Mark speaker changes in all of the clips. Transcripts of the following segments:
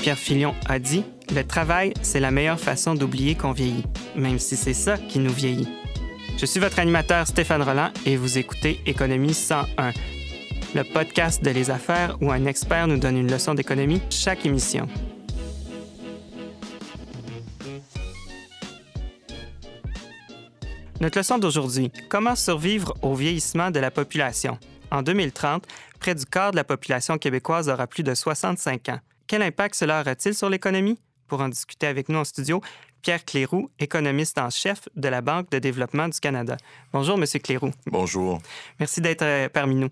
Speaker 1: Pierre Filion a dit Le travail, c'est la meilleure façon d'oublier qu'on vieillit, même si c'est ça qui nous vieillit. Je suis votre animateur Stéphane Roland et vous écoutez Économie 101, le podcast de les affaires où un expert nous donne une leçon d'économie chaque émission. Notre leçon d'aujourd'hui, comment survivre au vieillissement de la population? En 2030, près du quart de la population québécoise aura plus de 65 ans. Quel impact cela aura-t-il sur l'économie? Pour en discuter avec nous en studio, Pierre Cléroux, économiste en chef de la Banque de développement du Canada. Bonjour, Monsieur Cléroux.
Speaker 2: Bonjour.
Speaker 1: Merci d'être euh, parmi nous.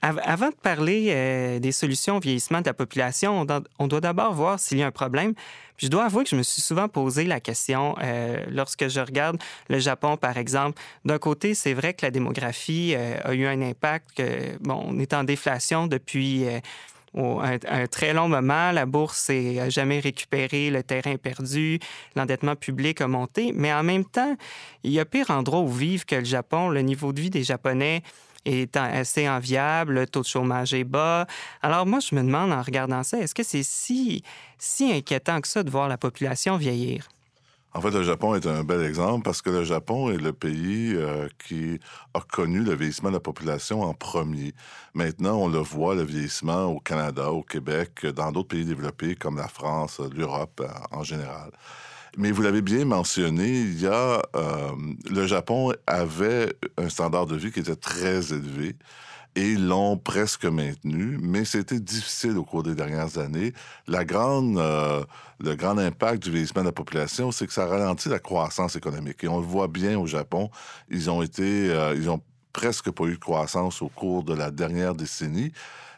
Speaker 1: Avant de parler euh, des solutions au vieillissement de la population, on doit d'abord voir s'il y a un problème. je dois avouer que je me suis souvent posé la question euh, lorsque je regarde le Japon, par exemple. D'un côté, c'est vrai que la démographie a eu un impact, que, bon, on est en déflation depuis un, très long moment. La bourse n'a jamais récupéré le terrain perdu, l'endettement public a monté, mais en même temps, il y a pire endroit où vivre que le Japon. Le niveau de vie des Japonais est assez enviable, le taux de chômage est bas. Alors moi, je me demande en regardant ça, est-ce que c'est si, si inquiétant que ça de voir la population vieillir?
Speaker 2: En fait, le Japon est un bel exemple parce que le Japon est le pays euh, qui a connu le vieillissement de la population en premier. Maintenant, on le voit, le vieillissement au Canada, au Québec, dans d'autres pays développés comme la France, l'Europe euh, en général. Mais vous l'avez bien mentionné, il euh, le Japon avait un standard de vie qui était très élevé et l'ont presque maintenu, mais c'était difficile au cours des dernières années. La grande, euh, le grand impact du vieillissement de la population, c'est que ça ralentit la croissance économique. Et on le voit bien au Japon, ils ont été, euh, ils ont presque pas eu de croissance au cours de la dernière décennie.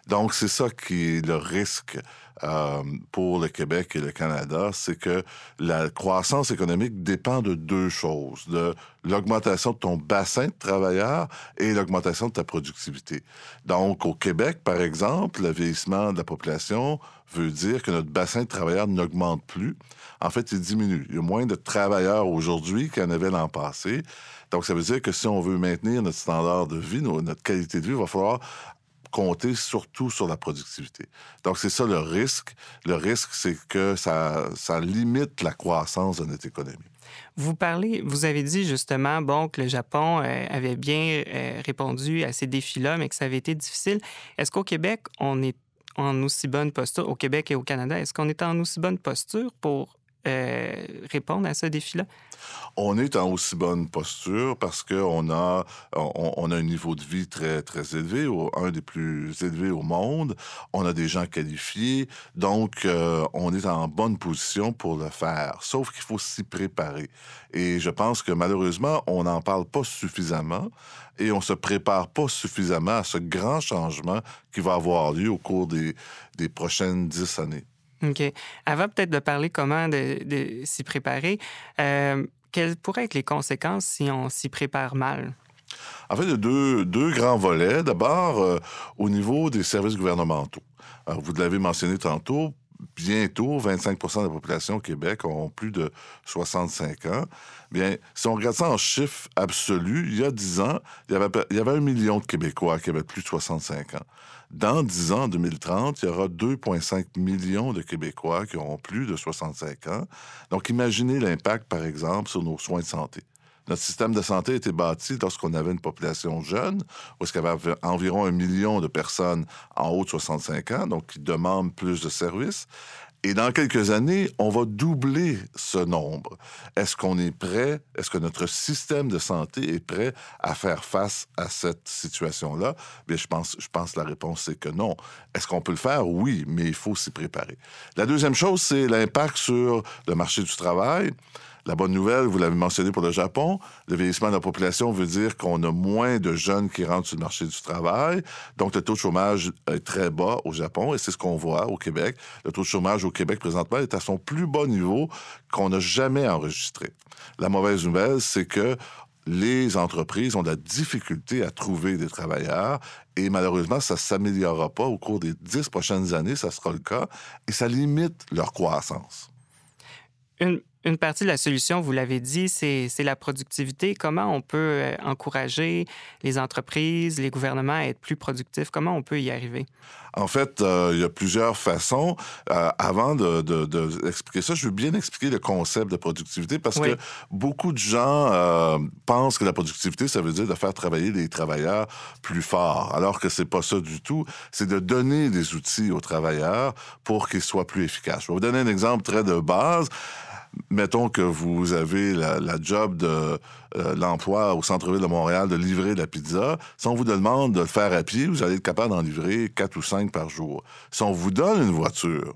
Speaker 2: Donc, c'est ça qui est le risque euh, pour le Québec et le Canada, c'est que la croissance économique dépend de deux choses, de l'augmentation de ton bassin de travailleurs et l'augmentation de ta productivité. Donc, au Québec, par exemple, le vieillissement de la population veut dire que notre bassin de travailleurs n'augmente plus. En fait, il diminue. Il y a moins de travailleurs aujourd'hui qu'il y en avait l'an passé. Donc, ça veut dire que si on veut maintenir notre standard de vie, notre qualité de vie, il va falloir compter surtout sur la productivité. Donc, c'est ça le risque. Le risque, c'est que ça, ça limite la croissance de notre économie.
Speaker 1: Vous parlez, vous avez dit justement, bon, que le Japon euh, avait bien euh, répondu à ces défis-là, mais que ça avait été difficile. Est-ce qu'au Québec, on est en aussi bonne posture, au Québec et au Canada, est-ce qu'on est en aussi bonne posture pour euh, répondre à ce défi-là?
Speaker 2: On est en aussi bonne posture parce qu'on a, on, a un niveau de vie très, très élevé, un des plus élevés au monde. On a des gens qualifiés, donc euh, on est en bonne position pour le faire. Sauf qu'il faut s'y préparer. Et je pense que malheureusement, on n'en parle pas suffisamment et on se prépare pas suffisamment à ce grand changement qui va avoir lieu au cours des, des prochaines dix années.
Speaker 1: OK. Avant peut-être de parler comment de, s'y préparer, euh, quelles pourraient être les conséquences si on s'y prépare mal?
Speaker 2: En fait, il y a deux, deux grands volets. D'abord, euh, au niveau des services gouvernementaux. Alors, vous l'avez mentionné tantôt, bientôt, 25% de la population au Québec ont plus de 65 ans. Bien, si on regarde ça en chiffres absolus, il y a 10 ans, il y avait, il y avait un million de Québécois qui avaient plus de 65 ans. Dans 10 ans, en 2030, il y aura 2,5 millions de Québécois qui auront plus de 65 ans. Donc, imaginez l'impact, par exemple, sur nos soins de santé. Notre système de santé a été bâti lorsqu'on avait une population jeune, où il y avait environ un million de personnes en haut de 65 ans, donc qui demandent plus de services. Et dans quelques années, on va doubler ce nombre. Est-ce qu'on est prêt? Est-ce que notre système de santé est prêt à faire face à cette situation-là? Bien, je pense, je pense que la réponse c'est que non. Est-ce qu'on peut le faire? Oui, mais il faut s'y préparer. La deuxième chose, c'est l'impact sur le marché du travail. La bonne nouvelle, vous l'avez mentionné pour le Japon, le vieillissement de la population veut dire qu'on a moins de jeunes qui rentrent sur le marché du travail. Donc, le taux de chômage est très bas au Japon et c'est ce qu'on voit au Québec. Le taux de chômage au Québec présentement est à son plus bas niveau qu'on n'a jamais enregistré. La mauvaise nouvelle, c'est que les entreprises ont de la difficulté à trouver des travailleurs et malheureusement, ça ne s'améliorera pas au cours des dix prochaines années, ça sera le cas, et ça limite leur croissance.
Speaker 1: Une partie de la solution, vous l'avez dit, c'est la productivité. Comment on peut euh, encourager les entreprises, les gouvernements à être plus productifs? Comment on peut y arriver?
Speaker 2: En fait, euh, il y a plusieurs façons. Euh, avant d'expliquer de, ça, je veux bien expliquer le concept de productivité parce que beaucoup de gens pensent que la productivité, ça veut dire de faire travailler les travailleurs plus fort, alors que c'est pas ça du tout. C'est de donner des outils aux travailleurs pour qu'ils soient plus efficaces. Je vais vous donner un exemple très de base mettons que vous avez la, job de euh, l'emploi au centre-ville de Montréal de livrer de la pizza. Si on vous demande de le faire à pied, vous allez être capable d'en livrer quatre ou cinq par jour. Si on vous donne une voiture,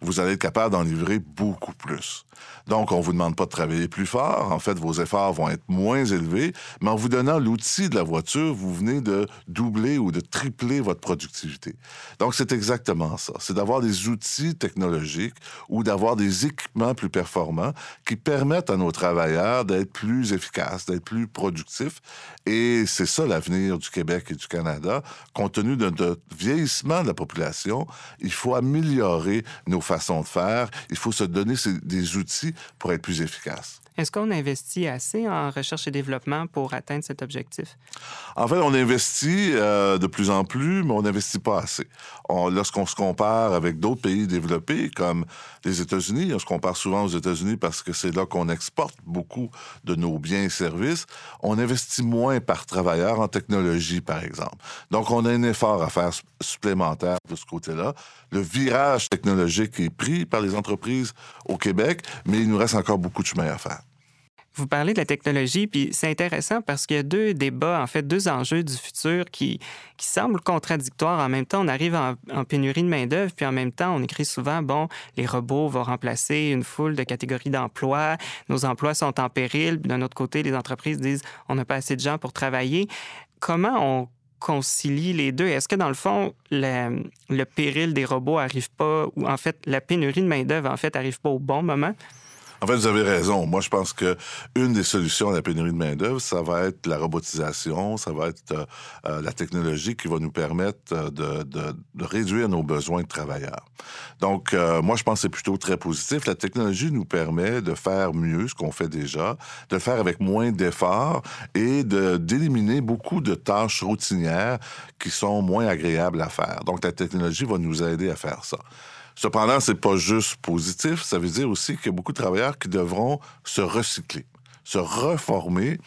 Speaker 2: vous allez être capable d'en livrer beaucoup plus. Donc, on ne vous demande pas de travailler plus fort. En fait, vos efforts vont être moins élevés, mais en vous donnant l'outil de la voiture, vous venez de doubler ou de tripler votre productivité. Donc, c'est exactement ça. C'est d'avoir des outils technologiques ou d'avoir des équipements plus performants qui permettent à nos travailleurs d'être plus efficaces, d'être plus productifs. Et c'est ça l'avenir du Québec et du Canada. Compte tenu de notre vieillissement de la population, il faut améliorer nos façons de faire. Il faut se donner des outils pour être plus efficace.
Speaker 1: Est-ce qu'on investit assez en recherche et développement pour atteindre cet objectif?
Speaker 2: En fait, on investit euh, de plus en plus, mais on n'investit pas assez. Lorsqu'on se compare avec d'autres pays développés, comme les États-Unis, on se compare souvent aux États-Unis parce que c'est là qu'on exporte beaucoup de nos biens et services, on investit moins par travailleur en technologie, par exemple. Donc, on a un effort à faire supplémentaire de ce côté-là. Le virage technologique est pris par les entreprises au Québec, mais il nous reste encore beaucoup de chemin à faire.
Speaker 1: Vous parlez de la technologie, puis c'est intéressant parce qu'il y a deux débats, en fait, deux enjeux du futur qui, qui semblent contradictoires. En même temps, on arrive en, pénurie de main-d'œuvre, puis en même temps, on écrit souvent, bon, les robots vont remplacer une foule de catégories d'emplois, nos emplois sont en péril, d'un autre côté, les entreprises disent, on n'a pas assez de gens pour travailler. Comment on concilie les deux? Est-ce que dans le fond, le, le péril des robots arrive pas, ou en fait, la pénurie de main-d'œuvre, en fait, arrive pas au bon moment?
Speaker 2: En fait, vous avez raison. Moi, je pense que une des solutions à la pénurie de main-d'œuvre, ça va être la robotisation, ça va être euh, euh, la technologie qui va nous permettre euh, de, réduire nos besoins de travailleurs. Donc, moi, je pense que c'est plutôt très positif. La technologie nous permet de faire mieux ce qu'on fait déjà, de faire avec moins d'efforts et d'éliminer beaucoup de tâches routinières qui sont moins agréables à faire. Donc, la technologie va nous aider à faire ça. Cependant, c'est pas juste positif. Ça veut dire aussi qu'il y a beaucoup de travailleurs qui devront se recycler, se reformer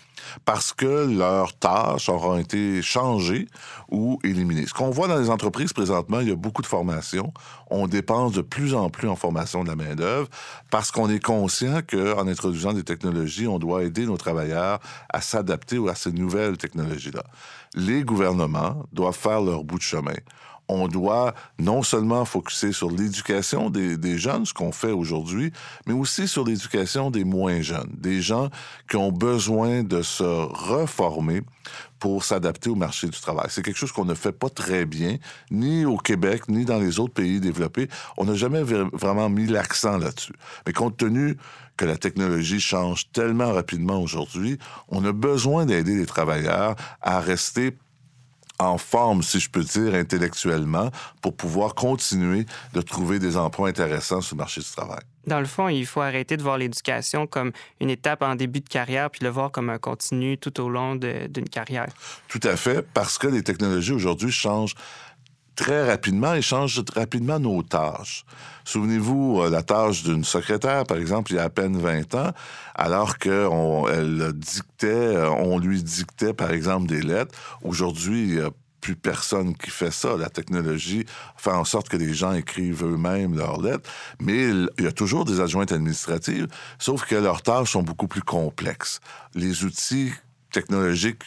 Speaker 2: parce que leurs tâches auront été changées ou éliminées. Ce qu'on voit dans les entreprises présentement, il y a beaucoup de formations. On dépense de plus en plus en formation de la main-d'œuvre parce qu'on est conscient qu'en introduisant des technologies, on doit aider nos travailleurs à s'adapter à ces nouvelles technologies-là. Les gouvernements doivent faire leur bout de chemin on doit non seulement focuser sur l'éducation des, jeunes, ce qu'on fait aujourd'hui, mais aussi sur l'éducation des moins jeunes, des gens qui ont besoin de se reformer pour s'adapter au marché du travail. C'est quelque chose qu'on ne fait pas très bien, ni au Québec, ni dans les autres pays développés. On n'a jamais vraiment mis l'accent là-dessus. Mais compte tenu que la technologie change tellement rapidement aujourd'hui, on a besoin d'aider les travailleurs à rester en forme, si je peux dire, intellectuellement, pour pouvoir continuer de trouver des emplois intéressants sur le marché du travail.
Speaker 1: Dans le fond, il faut arrêter de voir l'éducation comme une étape en début de carrière, puis le voir comme un continu tout au long d'une carrière.
Speaker 2: Tout à fait, parce que les technologies aujourd'hui changent très rapidement et changent rapidement nos tâches. Souvenez-vous, euh, la tâche d'une secrétaire, par exemple, il y a à peine 20 ans, alors qu'elle dictait, euh, on lui dictait, par exemple, des lettres. Aujourd'hui, il n'y a plus personne qui fait ça. La technologie fait en sorte que les gens écrivent eux-mêmes leurs lettres, mais il y a toujours des adjointes administratives, sauf que leurs tâches sont beaucoup plus complexes. Les outils technologiques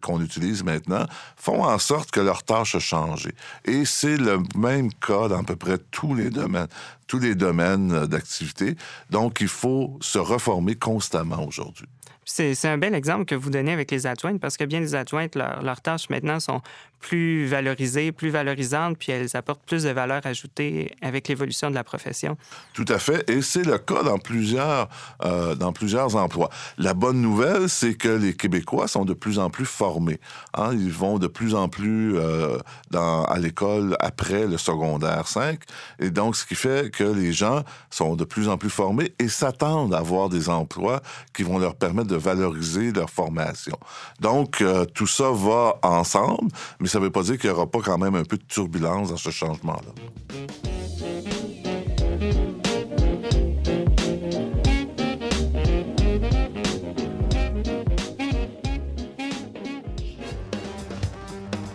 Speaker 2: qu'on utilise maintenant font en sorte que leur tâche a changé. Et c'est le même cas dans à peu près tous les domaines, tous les domaines d'activité. Donc, il faut se reformer constamment aujourd'hui.
Speaker 1: C'est un bel exemple que vous donnez avec les adjointes parce que bien les adjointes, leurs tâches maintenant sont plus valorisées, plus valorisantes, puis elles apportent plus de valeur ajoutée avec l'évolution de la profession.
Speaker 2: Tout à fait. Et c'est le cas dans plusieurs, euh, dans plusieurs emplois. La bonne nouvelle, c'est que les Québécois sont de plus en plus formés. Hein. Ils vont de plus en plus euh, dans, à l'école après le secondaire 5. Et donc, ce qui fait que les gens sont de plus en plus formés et s'attendent à avoir des emplois qui vont leur permettre de valoriser leur formation. Donc, euh, tout ça va ensemble, mais ça ne veut pas dire qu'il n'y aura pas quand même un peu de turbulence dans ce changement-là.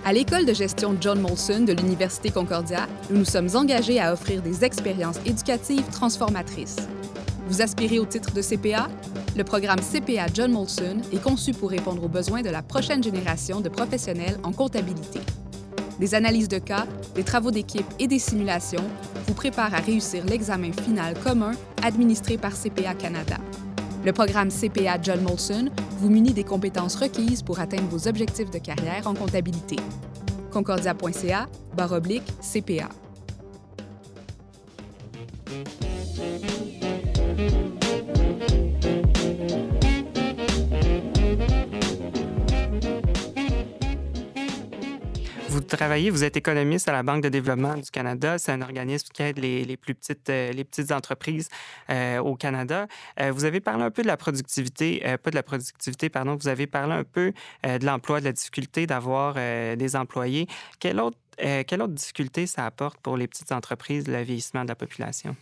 Speaker 3: À l'école de gestion John Molson de l'Université Concordia, nous nous sommes engagés à offrir des expériences éducatives transformatrices. Vous aspirez au titre de CPA? Le programme CPA John Molson est conçu pour répondre aux besoins de la prochaine génération de professionnels en comptabilité. Des analyses de cas, des travaux d'équipe et des simulations vous préparent à réussir l'examen final commun administré par CPA Canada. Le programme CPA John Molson vous munit des compétences requises pour atteindre vos objectifs de carrière en comptabilité. Concordia.ca, barre oblique, CPA.
Speaker 1: Travaillez, vous êtes économiste à la Banque de développement du Canada. C'est un organisme qui aide les, plus petites, euh, les petites entreprises euh, au Canada. Euh, vous avez parlé un peu de la productivité, pas de la productivité, pardon, vous avez parlé un peu de l'emploi, de la difficulté d'avoir des employés. Quelle autre, quelle autre difficulté ça apporte pour les petites entreprises, le vieillissement de la population?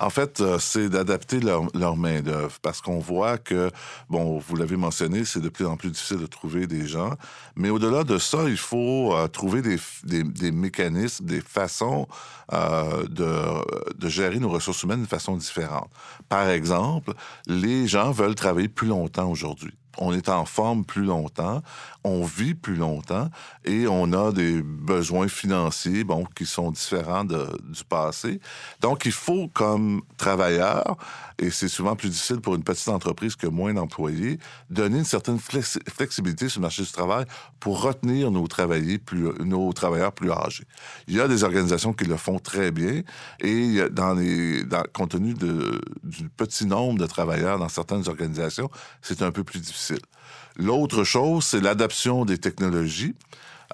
Speaker 2: En fait, euh, c'est d'adapter leur, main-d'œuvre parce qu'on voit que, bon, vous l'avez mentionné, c'est de plus en plus difficile de trouver des gens. Mais au-delà de ça, il faut euh, trouver des, des, mécanismes, des façons euh, de, de gérer nos ressources humaines de façon différente. Par exemple, les gens veulent travailler plus longtemps aujourd'hui on est en forme plus longtemps, on vit plus longtemps et on a des besoins financiers qui sont différents du passé. Donc, il faut, comme travailleur, et c'est souvent plus difficile pour une petite entreprise que moins d'employés, donner une certaine flexibilité sur le marché du travail pour retenir nos, travailleurs plus, âgés. Il y a des organisations qui le font très bien et dans les, dans, compte tenu du petit nombre de travailleurs dans certaines organisations, c'est un peu plus difficile. L'autre chose, c'est l'adaptation des technologies.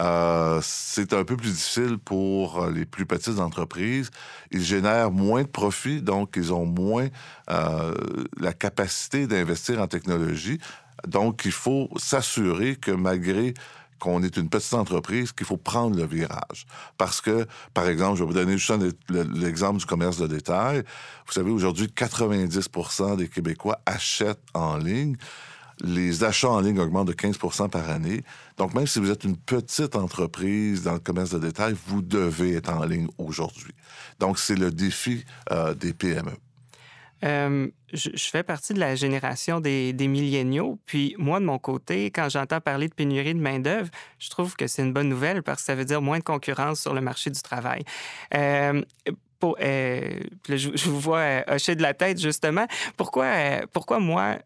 Speaker 2: Euh, c'est un peu plus difficile pour les plus petites entreprises. Ils génèrent moins de profits, donc ils ont moins euh, la capacité d'investir en technologie. Donc, il faut s'assurer que malgré qu'on est une petite entreprise, qu'il faut prendre le virage. Parce que, par exemple, je vais vous donner juste l'exemple du commerce de détail. Vous savez, aujourd'hui, 90% des Québécois achètent en ligne les achats en ligne augmentent de 15% par année. Donc, même si vous êtes une petite entreprise dans le commerce de détail, vous devez être en ligne aujourd'hui. Donc, c'est le défi euh, des PME.
Speaker 1: Euh, je, fais partie de la génération des, milléniaux. Puis moi, de mon côté, quand j'entends parler de pénurie de main-d'œuvre, je trouve que c'est une bonne nouvelle parce que ça veut dire moins de concurrence sur le marché du travail. Euh, je, vous vois hocher de la tête, justement. Pourquoi, pourquoi moi,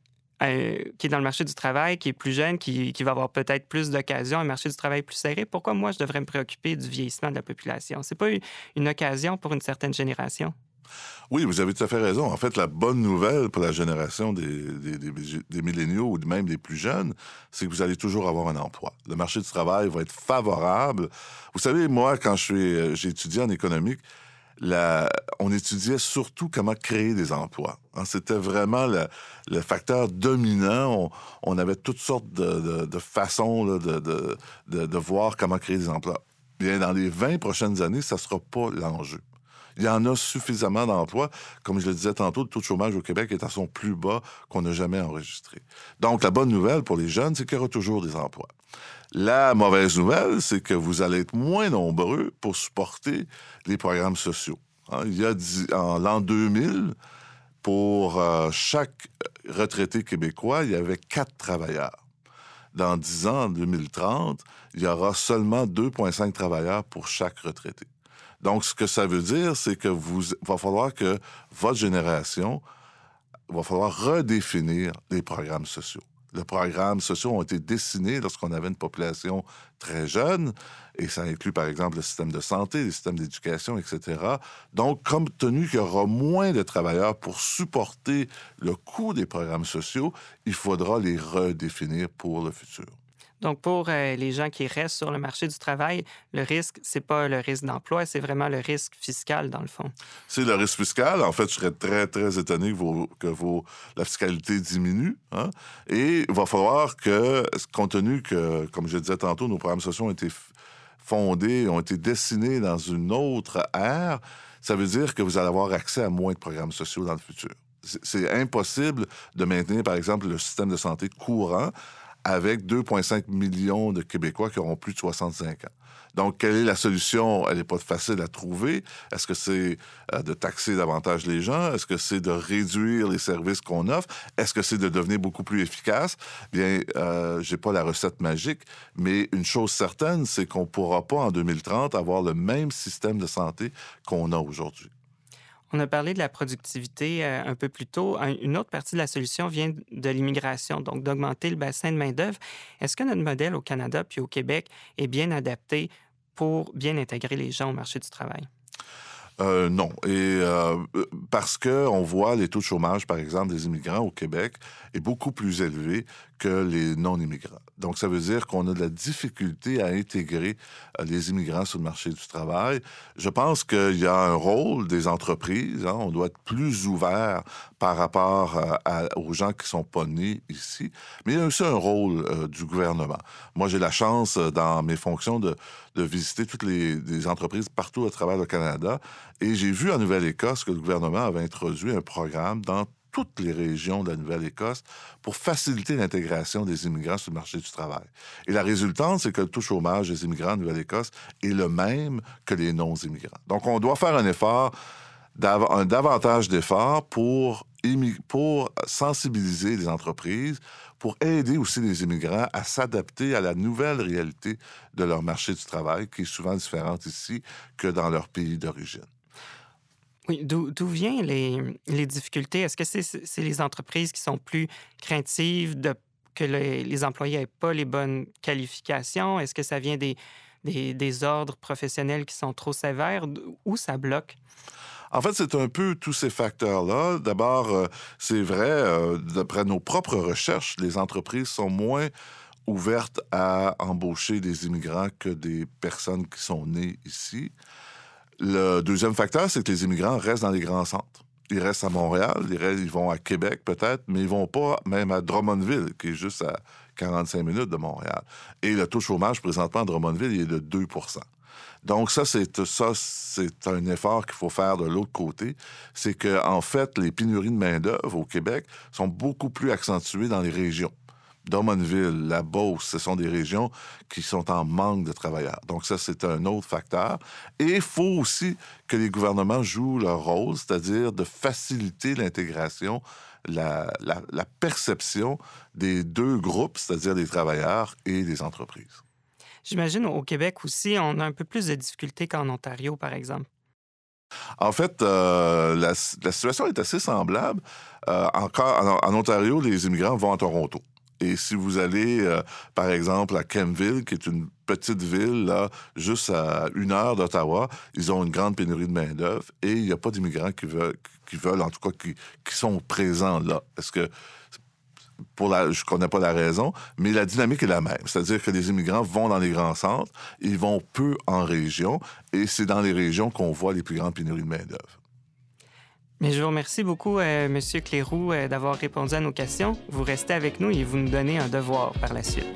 Speaker 1: euh, qui est dans le marché du travail, qui est plus jeune, qui, qui va avoir peut-être plus d'occasions, un marché du travail plus serré, pourquoi moi je devrais me préoccuper du vieillissement de la population? C'est pas une occasion pour une certaine génération?
Speaker 2: Oui, vous avez tout à fait raison. En fait, la bonne nouvelle pour la génération des, des, milléniaux ou même des plus jeunes, c'est que vous allez toujours avoir un emploi. Le marché du travail va être favorable. Vous savez, moi, quand euh, j'ai étudié en économique, on étudiait surtout comment créer des emplois. Hein. C'était vraiment le, facteur dominant. On, avait toutes sortes de, façons de, voir comment créer des emplois. Bien, dans les 20 prochaines années, ça ne sera pas l'enjeu. Il y en a suffisamment d'emplois. Comme je le disais tantôt, le taux de chômage au Québec est à son plus bas qu'on n'a jamais enregistré. Donc, la bonne nouvelle pour les jeunes, c'est qu'il y aura toujours des emplois. La mauvaise nouvelle, c'est que vous allez être moins nombreux pour supporter les programmes sociaux. Hein, il y a en l'an 2000, pour euh, chaque retraité québécois, il y avait quatre travailleurs. Dans 10 ans, en 2030, il y aura seulement 2,5 travailleurs pour chaque retraité. Donc, ce que ça veut dire, c'est que vous va falloir que votre génération va falloir redéfinir les programmes sociaux. Les programmes sociaux ont été dessinés lorsqu'on avait une population très jeune, et ça inclut par exemple le système de santé, le système d'éducation, etc. Donc, compte tenu qu'il y aura moins de travailleurs pour supporter le coût des programmes sociaux, il faudra les redéfinir pour le futur.
Speaker 1: Donc, pour euh, les gens qui restent sur le marché du travail, le risque, c'est pas le risque d'emploi, c'est vraiment le risque fiscal, dans le fond.
Speaker 2: C'est le risque fiscal. En fait, je serais très, très étonné que, la fiscalité diminue. Hein. Et il va falloir que, compte tenu que, comme je disais tantôt, nos programmes sociaux ont été fondés, ont été dessinés dans une autre ère, ça veut dire que vous allez avoir accès à moins de programmes sociaux dans le futur. C'est impossible de maintenir, par exemple, le système de santé courant avec 2,5 millions de Québécois qui auront plus de 65 ans. Donc, quelle est la solution? Elle n'est pas facile à trouver. Est-ce que c'est euh, de taxer davantage les gens? Est-ce que c'est de réduire les services qu'on offre? Est-ce que c'est de devenir beaucoup plus efficace? Bien, euh, j'ai pas la recette magique, mais une chose certaine, c'est qu'on ne pourra pas en 2030 avoir le même système de santé qu'on a aujourd'hui.
Speaker 1: On a parlé de la productivité euh, un peu plus tôt. Une autre partie de la solution vient de l'immigration, donc d'augmenter le bassin de main-d'œuvre. Est-ce que notre modèle au Canada puis au Québec est bien adapté pour bien intégrer les gens au marché du travail?
Speaker 2: Euh, non. Et euh, parce qu'on voit les taux de chômage, par exemple, des immigrants au Québec est beaucoup plus élevé que les non-immigrants. Donc, ça veut dire qu'on a de la difficulté à intégrer euh, les immigrants sur le marché du travail. Je pense qu'il y a un rôle des entreprises. Hein. on doit être plus ouvert par rapport euh, aux gens qui sont pas nés ici. Mais il y a aussi un rôle du gouvernement. Moi, j'ai la chance, dans mes fonctions, de, visiter toutes les, les, entreprises partout à travers le Canada. Et j'ai vu en Nouvelle-Écosse que le gouvernement avait introduit un programme dans toutes les régions de la Nouvelle-Écosse pour faciliter l'intégration des immigrants sur le marché du travail. Et la résultante, c'est que le taux de chômage des immigrants en Nouvelle-Écosse est le même que les non-immigrants. Donc, on doit faire un effort, un davantage d'efforts pour, pour sensibiliser les entreprises, pour aider aussi les immigrants à s'adapter à la nouvelle réalité de leur marché du travail, qui est souvent différente ici que dans leur pays d'origine.
Speaker 1: Oui, d'où viennent les, difficultés? Est-ce que c'est les entreprises qui sont plus craintives que les employés n'aient pas les bonnes qualifications? Est-ce que ça vient des, ordres professionnels qui sont trop sévères? Où ça bloque?
Speaker 2: En fait, c'est un peu tous ces facteurs-là. D'abord, euh, c'est vrai, euh, d'après nos propres recherches, les entreprises sont moins ouvertes à embaucher des immigrants que des personnes qui sont nées ici. Le deuxième facteur, c'est que les immigrants restent dans les grands centres. Ils restent à Montréal, ils, vont à Québec peut-être, mais ils vont pas même à Drummondville, qui est juste à 45 minutes de Montréal. Et le taux de chômage présentement à Drummondville il est de 2% donc ça, c'est ça, c'est un effort qu'il faut faire de l'autre côté. C'est que en fait, les pénuries de main d'œuvre au Québec sont beaucoup plus accentuées dans les régions. Drummondville, la Beauce, ce sont des régions qui sont en manque de travailleurs. Donc ça, c'est un autre facteur. Et il faut aussi que les gouvernements jouent leur rôle, c'est-à-dire de faciliter l'intégration, la, la, perception des deux groupes, c'est-à-dire des travailleurs et des entreprises.
Speaker 1: J'imagine au Québec aussi, on a un peu plus de difficultés qu'en Ontario, par exemple.
Speaker 2: En fait, euh, la, situation est assez semblable. Euh, encore, en, Ontario, les immigrants vont à Toronto. Et si vous allez, euh, par exemple, à Kempville, qui est une petite ville, là, juste à une heure d'Ottawa, ils ont une grande pénurie de main-d'œuvre et il n'y a pas d'immigrants qui veulent, qui veulent, en tout cas, qui, sont présents là. Est-ce que. Je connais pas la raison, mais la dynamique est la même. C'est-à-dire que les immigrants vont dans les grands centres, ils vont peu en région, et c'est dans les régions qu'on voit les plus grandes pénuries de main-d'œuvre.
Speaker 1: Mais je vous remercie beaucoup, euh, M. Cléroux, euh, d'avoir répondu à nos questions. Vous restez avec nous et vous nous donnez un devoir par la suite.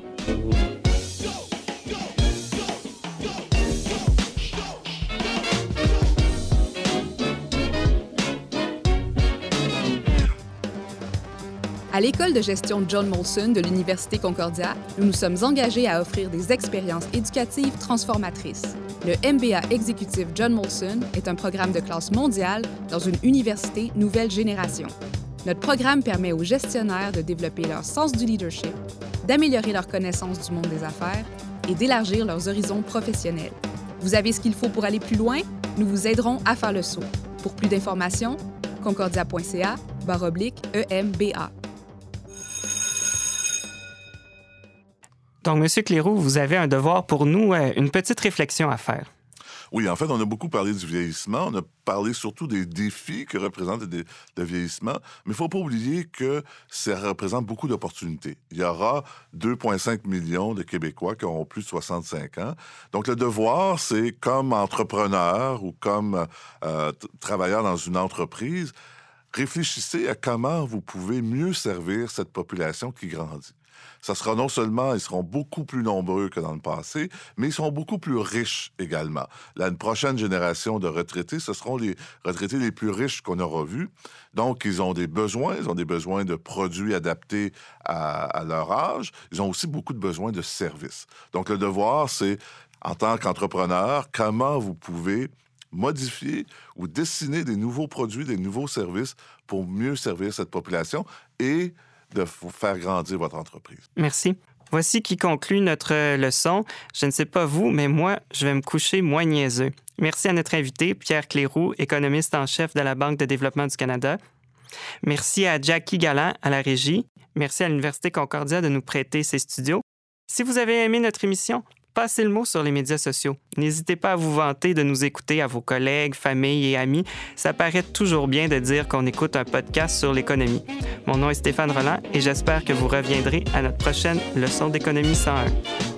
Speaker 3: À l'école de gestion John Molson de l'Université Concordia, nous nous sommes engagés à offrir des expériences éducatives transformatrices. Le MBA exécutif John Molson est un programme de classe mondiale dans une université nouvelle génération. Notre programme permet aux gestionnaires de développer leur sens du leadership, d'améliorer leur connaissance du monde des affaires et d'élargir leurs horizons professionnels. Vous avez ce qu'il faut pour aller plus loin? Nous vous aiderons à faire le saut. Pour plus d'informations, concordia.ca EMBA.
Speaker 1: Donc, M. Cléroux, vous avez un devoir pour nous, euh, une petite réflexion à faire.
Speaker 2: Oui, en fait, on a beaucoup parlé du vieillissement. On a parlé surtout des défis que représente le vieillissement. Mais il ne faut pas oublier que ça représente beaucoup d'opportunités. Il y aura 2,5 millions de Québécois qui auront plus de 65 ans. Donc, le devoir, c'est comme entrepreneur ou comme euh, travailleur dans une entreprise, réfléchissez à comment vous pouvez mieux servir cette population qui grandit ça sera non seulement, ils seront beaucoup plus nombreux que dans le passé, mais ils seront beaucoup plus riches également. La prochaine génération de retraités, ce seront les retraités les plus riches qu'on aura vus. Donc, ils ont des besoins, ils ont des besoins de produits adaptés à, à leur âge. Ils ont aussi beaucoup de besoins de services. Donc, le devoir, c'est, en tant qu'entrepreneur, comment vous pouvez modifier ou dessiner des nouveaux produits, des nouveaux services pour mieux servir cette population et de faire grandir votre entreprise.
Speaker 1: Merci. Voici qui conclut notre leçon. Je ne sais pas vous, mais moi, je vais me coucher moins niaiseux. Merci à notre invité, Pierre Cléroux, économiste en chef de la Banque de développement du Canada. Merci à Jackie Galland à la régie. Merci à l'Université Concordia de nous prêter ses studios. Si vous avez aimé notre émission, passez le mot sur les médias sociaux. N'hésitez pas à vous vanter de nous écouter à vos collègues, familles et amis. Ça paraît toujours bien de dire qu'on écoute un podcast sur l'économie. Mon nom est Stéphane Roland et j'espère que vous reviendrez à notre prochaine leçon d'économie 101.